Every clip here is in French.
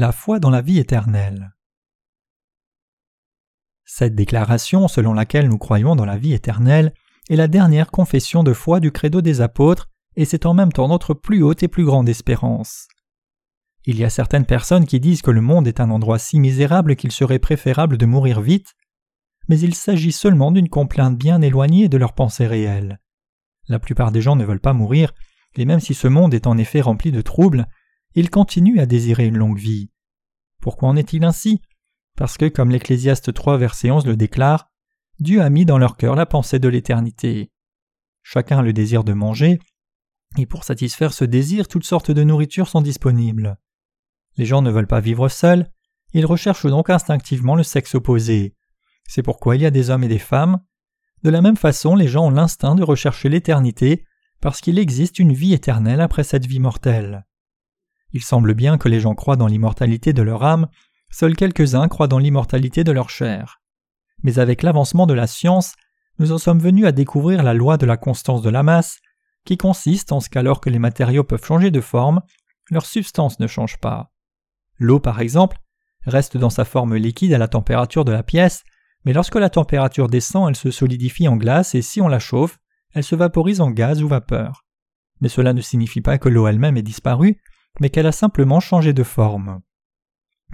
La foi dans la vie éternelle. Cette déclaration selon laquelle nous croyons dans la vie éternelle est la dernière confession de foi du credo des apôtres et c'est en même temps notre plus haute et plus grande espérance. Il y a certaines personnes qui disent que le monde est un endroit si misérable qu'il serait préférable de mourir vite, mais il s'agit seulement d'une complainte bien éloignée de leur pensée réelle. La plupart des gens ne veulent pas mourir, et même si ce monde est en effet rempli de troubles, ils continuent à désirer une longue vie. Pourquoi en est-il ainsi? Parce que, comme l'Ecclésiaste 3 verset 11 le déclare, Dieu a mis dans leur cœur la pensée de l'éternité. Chacun a le désir de manger, et pour satisfaire ce désir, toutes sortes de nourritures sont disponibles. Les gens ne veulent pas vivre seuls, ils recherchent donc instinctivement le sexe opposé. C'est pourquoi il y a des hommes et des femmes. De la même façon, les gens ont l'instinct de rechercher l'éternité, parce qu'il existe une vie éternelle après cette vie mortelle. Il semble bien que les gens croient dans l'immortalité de leur âme, seuls quelques-uns croient dans l'immortalité de leur chair. Mais avec l'avancement de la science, nous en sommes venus à découvrir la loi de la constance de la masse, qui consiste en ce qu'alors que les matériaux peuvent changer de forme, leur substance ne change pas. L'eau, par exemple, reste dans sa forme liquide à la température de la pièce, mais lorsque la température descend, elle se solidifie en glace et si on la chauffe, elle se vaporise en gaz ou vapeur. Mais cela ne signifie pas que l'eau elle-même est disparue, mais qu'elle a simplement changé de forme.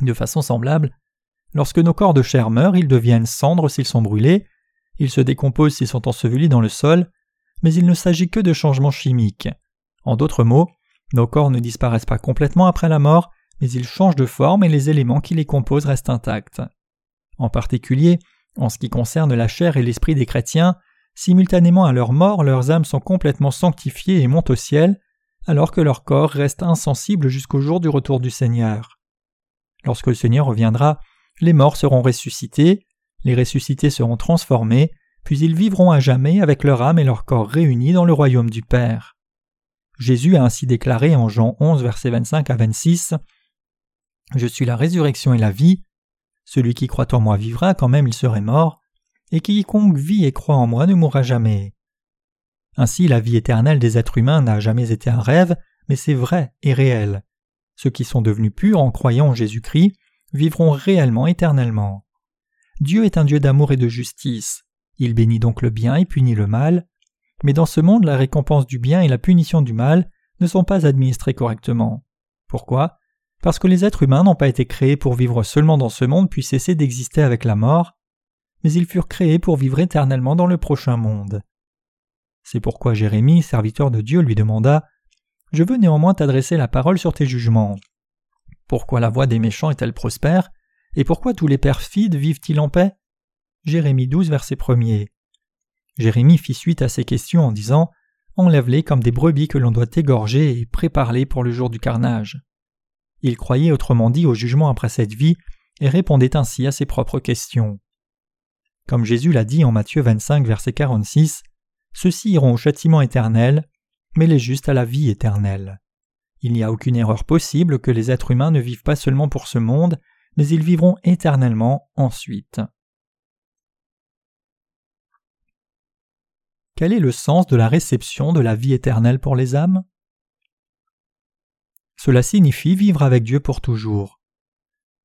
De façon semblable, lorsque nos corps de chair meurent, ils deviennent cendres s'ils sont brûlés, ils se décomposent s'ils sont ensevelis dans le sol, mais il ne s'agit que de changements chimiques. En d'autres mots, nos corps ne disparaissent pas complètement après la mort, mais ils changent de forme et les éléments qui les composent restent intacts. En particulier, en ce qui concerne la chair et l'esprit des chrétiens, simultanément à leur mort, leurs âmes sont complètement sanctifiées et montent au ciel, alors que leur corps reste insensible jusqu'au jour du retour du Seigneur. Lorsque le Seigneur reviendra, les morts seront ressuscités, les ressuscités seront transformés, puis ils vivront à jamais avec leur âme et leur corps réunis dans le royaume du Père. Jésus a ainsi déclaré en Jean 11, versets 25 à 26 Je suis la résurrection et la vie. Celui qui croit en moi vivra quand même il serait mort, et quiconque vit et croit en moi ne mourra jamais. Ainsi la vie éternelle des êtres humains n'a jamais été un rêve, mais c'est vrai et réel. Ceux qui sont devenus purs en croyant en Jésus-Christ vivront réellement éternellement. Dieu est un Dieu d'amour et de justice. Il bénit donc le bien et punit le mal. Mais dans ce monde, la récompense du bien et la punition du mal ne sont pas administrées correctement. Pourquoi? Parce que les êtres humains n'ont pas été créés pour vivre seulement dans ce monde puis cesser d'exister avec la mort, mais ils furent créés pour vivre éternellement dans le prochain monde. C'est pourquoi Jérémie, serviteur de Dieu, lui demanda Je veux néanmoins t'adresser la parole sur tes jugements. Pourquoi la voix des méchants est-elle prospère? Et pourquoi tous les perfides vivent-ils en paix? Jérémie 12, verset 1 Jérémie fit suite à ces questions en disant Enlève-les comme des brebis que l'on doit égorger et prépare-les pour le jour du carnage. Il croyait autrement dit au jugement après cette vie et répondait ainsi à ses propres questions. Comme Jésus l'a dit en Matthieu 25, verset 46, ceux-ci iront au châtiment éternel, mais les justes à la vie éternelle. Il n'y a aucune erreur possible que les êtres humains ne vivent pas seulement pour ce monde, mais ils vivront éternellement ensuite. Quel est le sens de la réception de la vie éternelle pour les âmes? Cela signifie vivre avec Dieu pour toujours.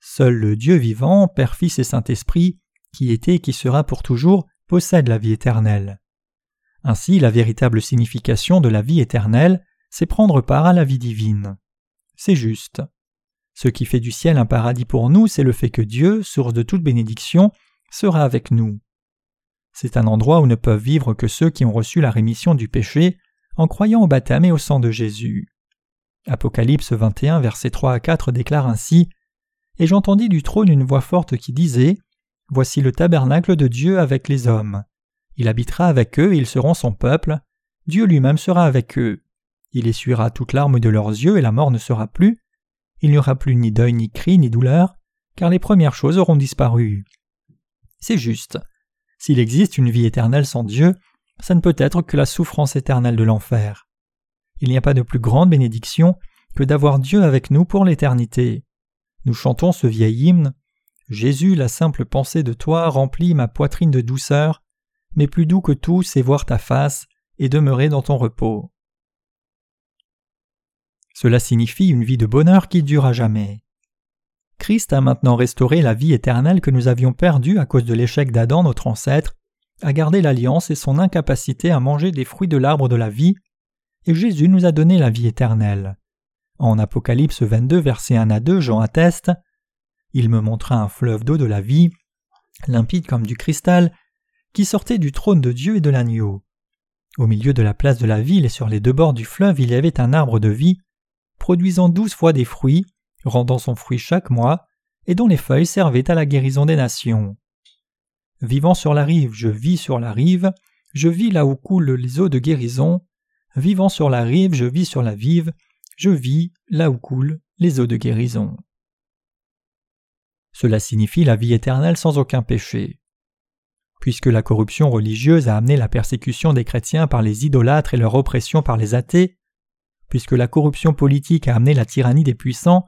Seul le Dieu vivant, Père, Fils et Saint-Esprit, qui était et qui sera pour toujours, possède la vie éternelle. Ainsi, la véritable signification de la vie éternelle, c'est prendre part à la vie divine. C'est juste. Ce qui fait du ciel un paradis pour nous, c'est le fait que Dieu, source de toute bénédiction, sera avec nous. C'est un endroit où ne peuvent vivre que ceux qui ont reçu la rémission du péché en croyant au baptême et au sang de Jésus. Apocalypse 21, versets 3 à 4 déclare ainsi Et j'entendis du trône une voix forte qui disait Voici le tabernacle de Dieu avec les hommes. Il habitera avec eux et ils seront son peuple. Dieu lui-même sera avec eux. Il essuiera toute larme de leurs yeux et la mort ne sera plus. Il n'y aura plus ni deuil, ni cri, ni douleur, car les premières choses auront disparu. C'est juste. S'il existe une vie éternelle sans Dieu, ça ne peut être que la souffrance éternelle de l'enfer. Il n'y a pas de plus grande bénédiction que d'avoir Dieu avec nous pour l'éternité. Nous chantons ce vieil hymne Jésus, la simple pensée de toi remplit ma poitrine de douceur, mais plus doux que tout, c'est voir ta face et demeurer dans ton repos. Cela signifie une vie de bonheur qui dure à jamais. Christ a maintenant restauré la vie éternelle que nous avions perdue à cause de l'échec d'Adam notre ancêtre, a gardé l'alliance et son incapacité à manger des fruits de l'arbre de la vie, et Jésus nous a donné la vie éternelle. En Apocalypse 22, verset 1 à 2, Jean atteste Il me montra un fleuve d'eau de la vie, limpide comme du cristal, qui sortait du trône de Dieu et de l'agneau. Au milieu de la place de la ville et sur les deux bords du fleuve, il y avait un arbre de vie, produisant douze fois des fruits, rendant son fruit chaque mois, et dont les feuilles servaient à la guérison des nations. Vivant sur la rive, je vis sur la rive, je vis là où coulent les eaux de guérison. Vivant sur la rive, je vis sur la vive, je vis là où coulent les eaux de guérison. Cela signifie la vie éternelle sans aucun péché. Puisque la corruption religieuse a amené la persécution des chrétiens par les idolâtres et leur oppression par les athées, puisque la corruption politique a amené la tyrannie des puissants,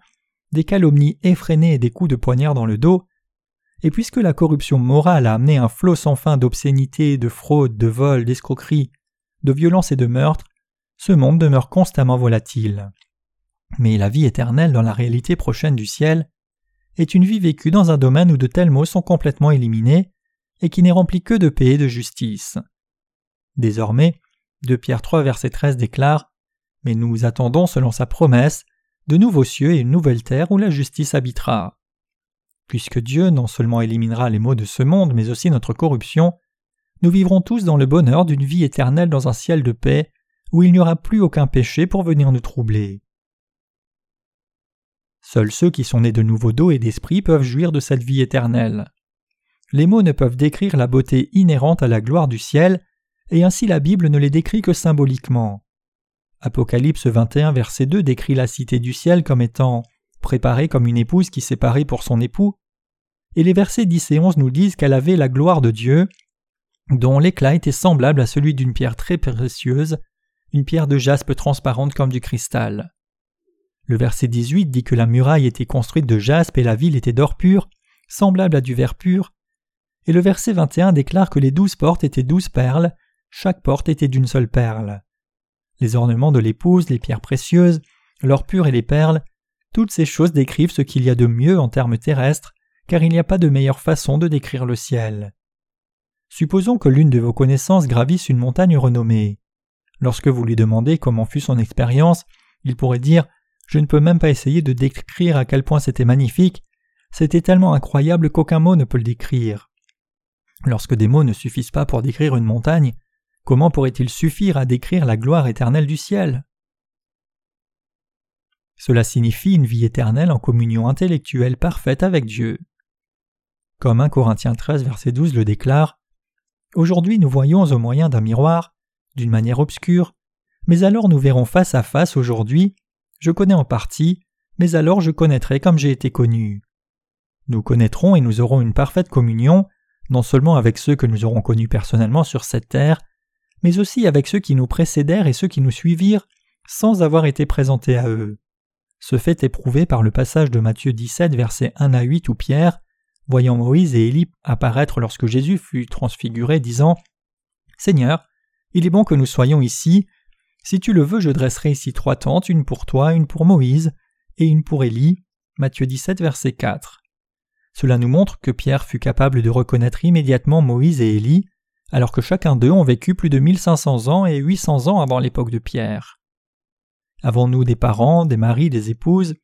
des calomnies effrénées et des coups de poignard dans le dos, et puisque la corruption morale a amené un flot sans fin d'obscénité, de fraude, de vol, d'escroquerie, de violence et de meurtre, ce monde demeure constamment volatile. Mais la vie éternelle dans la réalité prochaine du ciel est une vie vécue dans un domaine où de tels maux sont complètement éliminés et qui n'est rempli que de paix et de justice. Désormais, 2 Pierre 3 verset 13 déclare Mais nous attendons selon sa promesse de nouveaux cieux et une nouvelle terre où la justice habitera. Puisque Dieu non seulement éliminera les maux de ce monde, mais aussi notre corruption, nous vivrons tous dans le bonheur d'une vie éternelle dans un ciel de paix, où il n'y aura plus aucun péché pour venir nous troubler. Seuls ceux qui sont nés de nouveau d'eau et d'esprit peuvent jouir de cette vie éternelle. Les mots ne peuvent décrire la beauté inhérente à la gloire du ciel, et ainsi la Bible ne les décrit que symboliquement. Apocalypse 21, verset 2 décrit la cité du ciel comme étant préparée comme une épouse qui s'est parée pour son époux, et les versets 10 et 11 nous disent qu'elle avait la gloire de Dieu, dont l'éclat était semblable à celui d'une pierre très précieuse, une pierre de jaspe transparente comme du cristal. Le verset 18 dit que la muraille était construite de jaspe et la ville était d'or pur, semblable à du verre pur, et le verset 21 déclare que les douze portes étaient douze perles, chaque porte était d'une seule perle. Les ornements de l'épouse, les pierres précieuses, l'or pur et les perles, toutes ces choses décrivent ce qu'il y a de mieux en termes terrestres, car il n'y a pas de meilleure façon de décrire le ciel. Supposons que l'une de vos connaissances gravisse une montagne renommée. Lorsque vous lui demandez comment fut son expérience, il pourrait dire Je ne peux même pas essayer de décrire à quel point c'était magnifique, c'était tellement incroyable qu'aucun mot ne peut le décrire. Lorsque des mots ne suffisent pas pour décrire une montagne, comment pourrait-il suffire à décrire la gloire éternelle du ciel? Cela signifie une vie éternelle en communion intellectuelle parfaite avec Dieu. Comme 1 Corinthiens 13 verset 12 le déclare, Aujourd'hui nous voyons au moyen d'un miroir, d'une manière obscure, mais alors nous verrons face à face aujourd'hui, je connais en partie, mais alors je connaîtrai comme j'ai été connu. Nous connaîtrons et nous aurons une parfaite communion, non seulement avec ceux que nous aurons connus personnellement sur cette terre, mais aussi avec ceux qui nous précédèrent et ceux qui nous suivirent sans avoir été présentés à eux. Ce fait est prouvé par le passage de Matthieu 17, versets 1 à 8, où Pierre, voyant Moïse et Élie apparaître lorsque Jésus fut transfiguré, disant Seigneur, il est bon que nous soyons ici. Si tu le veux, je dresserai ici trois tentes, une pour toi, une pour Moïse, et une pour Élie. Matthieu 17, verset 4. Cela nous montre que Pierre fut capable de reconnaître immédiatement Moïse et Élie, alors que chacun d'eux ont vécu plus de 1500 ans et 800 ans avant l'époque de Pierre. Avons-nous des parents, des maris, des épouses,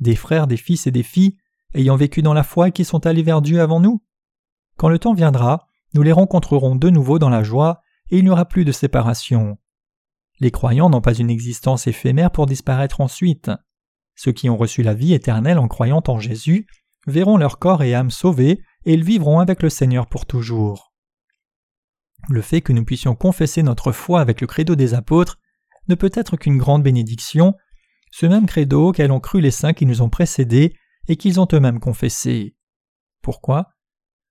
des frères, des fils et des filles ayant vécu dans la foi qui sont allés vers Dieu avant nous? Quand le temps viendra, nous les rencontrerons de nouveau dans la joie et il n'y aura plus de séparation. Les croyants n'ont pas une existence éphémère pour disparaître ensuite. Ceux qui ont reçu la vie éternelle en croyant en Jésus verront leur corps et âme sauvés et ils vivront avec le Seigneur pour toujours. Le fait que nous puissions confesser notre foi avec le credo des apôtres ne peut être qu'une grande bénédiction, ce même credo auquel ont cru les saints qui nous ont précédés et qu'ils ont eux-mêmes confessé. Pourquoi?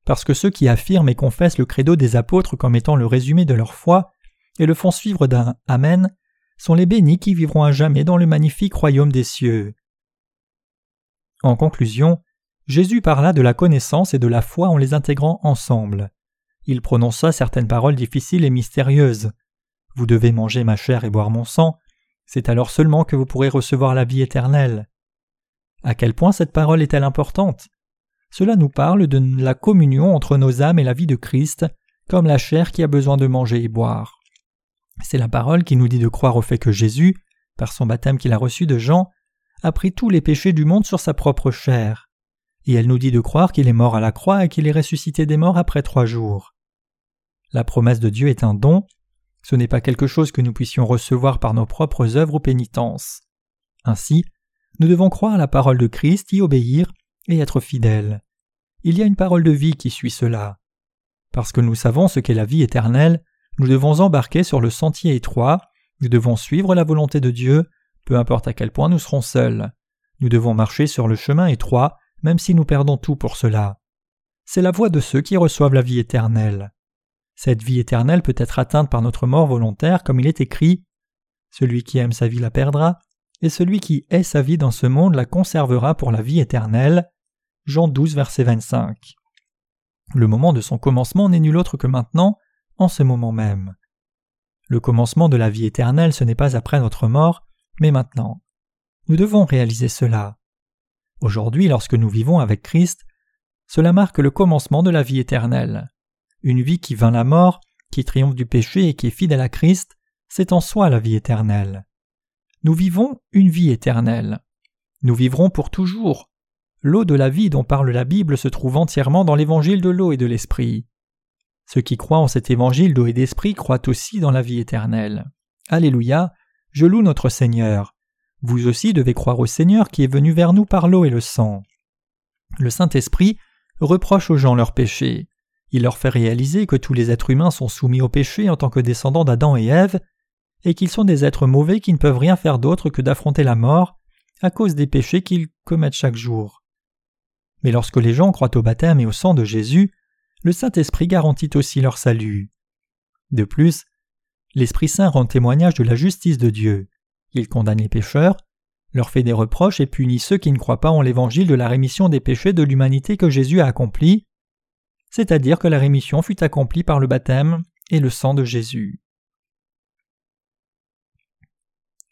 Parce que ceux qui affirment et confessent le credo des apôtres comme étant le résumé de leur foi et le font suivre d'un Amen sont les bénis qui vivront à jamais dans le magnifique royaume des cieux. En conclusion, Jésus parla de la connaissance et de la foi en les intégrant ensemble. Il prononça certaines paroles difficiles et mystérieuses. Vous devez manger ma chair et boire mon sang, c'est alors seulement que vous pourrez recevoir la vie éternelle. À quel point cette parole est-elle importante? Cela nous parle de la communion entre nos âmes et la vie de Christ, comme la chair qui a besoin de manger et boire. C'est la parole qui nous dit de croire au fait que Jésus, par son baptême qu'il a reçu de Jean, a pris tous les péchés du monde sur sa propre chair. Et elle nous dit de croire qu'il est mort à la croix et qu'il est ressuscité des morts après trois jours. La promesse de Dieu est un don, ce n'est pas quelque chose que nous puissions recevoir par nos propres œuvres ou pénitences. Ainsi, nous devons croire à la parole de Christ, y obéir et être fidèles. Il y a une parole de vie qui suit cela. Parce que nous savons ce qu'est la vie éternelle, nous devons embarquer sur le sentier étroit, nous devons suivre la volonté de Dieu, peu importe à quel point nous serons seuls. Nous devons marcher sur le chemin étroit, même si nous perdons tout pour cela. C'est la voie de ceux qui reçoivent la vie éternelle. Cette vie éternelle peut être atteinte par notre mort volontaire, comme il est écrit Celui qui aime sa vie la perdra, et celui qui hait sa vie dans ce monde la conservera pour la vie éternelle. Jean 12, verset 25. Le moment de son commencement n'est nul autre que maintenant, en ce moment même. Le commencement de la vie éternelle, ce n'est pas après notre mort, mais maintenant. Nous devons réaliser cela. Aujourd'hui, lorsque nous vivons avec Christ, cela marque le commencement de la vie éternelle. Une vie qui vainc la mort, qui triomphe du péché et qui est fidèle à Christ, c'est en soi la vie éternelle. Nous vivons une vie éternelle. Nous vivrons pour toujours. L'eau de la vie dont parle la Bible se trouve entièrement dans l'évangile de l'eau et de l'esprit. Ceux qui croient en cet évangile d'eau et d'esprit croient aussi dans la vie éternelle. Alléluia, je loue notre Seigneur. Vous aussi devez croire au Seigneur qui est venu vers nous par l'eau et le sang. Le Saint-Esprit reproche aux gens leurs péchés. Il leur fait réaliser que tous les êtres humains sont soumis au péché en tant que descendants d'Adam et Ève, et qu'ils sont des êtres mauvais qui ne peuvent rien faire d'autre que d'affronter la mort à cause des péchés qu'ils commettent chaque jour. Mais lorsque les gens croient au baptême et au sang de Jésus, le Saint-Esprit garantit aussi leur salut. De plus, l'Esprit Saint rend témoignage de la justice de Dieu. Il condamne les pécheurs, leur fait des reproches et punit ceux qui ne croient pas en l'évangile de la rémission des péchés de l'humanité que Jésus a accompli, c'est-à-dire que la rémission fut accomplie par le baptême et le sang de Jésus.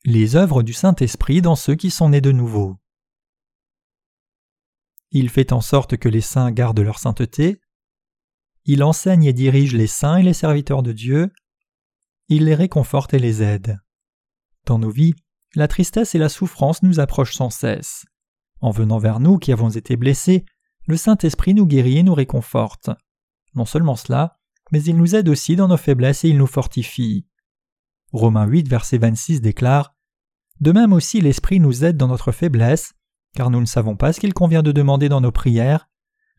Les œuvres du Saint-Esprit dans ceux qui sont nés de nouveau. Il fait en sorte que les saints gardent leur sainteté. Il enseigne et dirige les saints et les serviteurs de Dieu. Il les réconforte et les aide. Dans nos vies, la tristesse et la souffrance nous approchent sans cesse. En venant vers nous qui avons été blessés, le Saint-Esprit nous guérit et nous réconforte. Non seulement cela, mais il nous aide aussi dans nos faiblesses et il nous fortifie. Romains 8, verset 26 déclare De même aussi l'Esprit nous aide dans notre faiblesse, car nous ne savons pas ce qu'il convient de demander dans nos prières,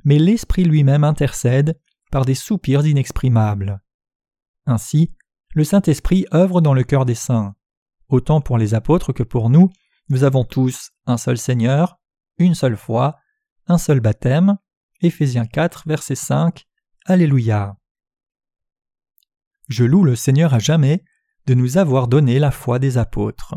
mais l'Esprit lui-même intercède par des soupirs inexprimables. Ainsi, le Saint-Esprit œuvre dans le cœur des saints. Autant pour les apôtres que pour nous, nous avons tous un seul Seigneur, une seule foi, un seul baptême. Éphésiens 4, verset 5. Alléluia. Je loue le Seigneur à jamais de nous avoir donné la foi des apôtres.